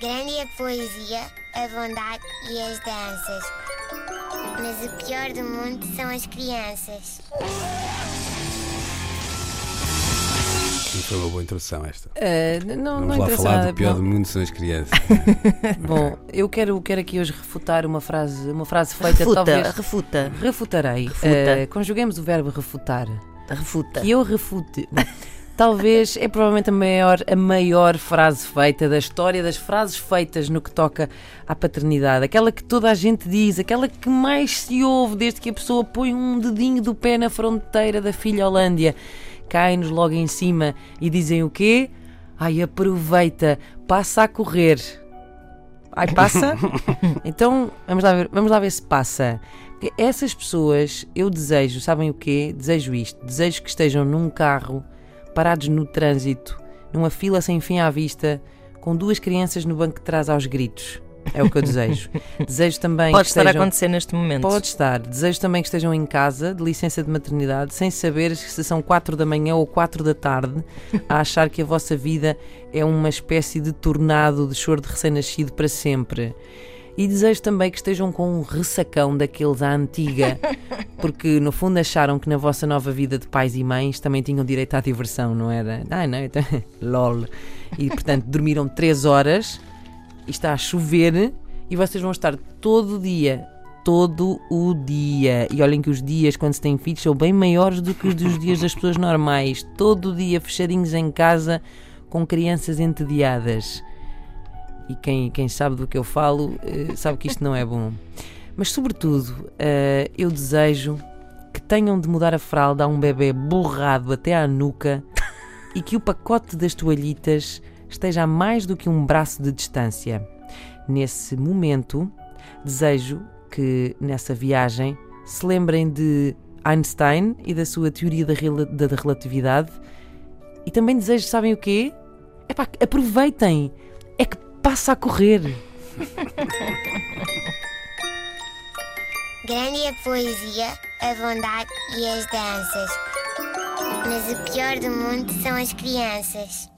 Grande é a poesia, a bondade e as danças. Mas o pior do mundo são as crianças. Não foi uma boa introdução esta. Ah, não, não Vamos lá interessa falar do pior Bom, do mundo são as crianças. Bom, eu quero, quero aqui hoje refutar uma frase, uma frase feita Refuta, talvez. refuta, Refutarei. Refuta. Ah, conjuguemos o verbo refutar. refuta. Que eu refute. Talvez é provavelmente a maior, a maior frase feita da história das frases feitas no que toca à paternidade. Aquela que toda a gente diz, aquela que mais se ouve desde que a pessoa põe um dedinho do pé na fronteira da filha Holândia. Caem-nos logo em cima e dizem o quê? Ai, aproveita, passa a correr. Ai, passa? então, vamos lá, ver, vamos lá ver se passa. Porque essas pessoas, eu desejo, sabem o quê? Desejo isto. Desejo que estejam num carro, parados no trânsito, numa fila sem fim à vista, com duas crianças no banco de trás aos gritos. É o que eu desejo. desejo também Pode estar a estejam... acontecer neste momento. Pode estar. Desejo também que estejam em casa, de licença de maternidade, sem saber se são 4 da manhã ou 4 da tarde, a achar que a vossa vida é uma espécie de tornado de choro de recém-nascido para sempre. E desejo também que estejam com um ressacão daqueles à antiga, porque no fundo acharam que na vossa nova vida de pais e mães também tinham direito à diversão, não era? Ah, não, então, lol. E portanto dormiram 3 horas e está a chover e vocês vão estar todo o dia, todo o dia. E olhem que os dias, quando se tem filhos, são bem maiores do que os dos dias das pessoas normais. Todo o dia fechadinhos em casa com crianças entediadas. E quem, quem sabe do que eu falo eh, sabe que isto não é bom. Mas, sobretudo, eh, eu desejo que tenham de mudar a fralda a um bebê borrado até à nuca e que o pacote das toalhitas esteja a mais do que um braço de distância. Nesse momento, desejo que nessa viagem se lembrem de Einstein e da sua teoria da, rela- da- da relatividade e também desejo, sabem o quê? Epá, aproveitem! Passa a correr! Grande é a poesia, a bondade e as danças. Mas o pior do mundo são as crianças.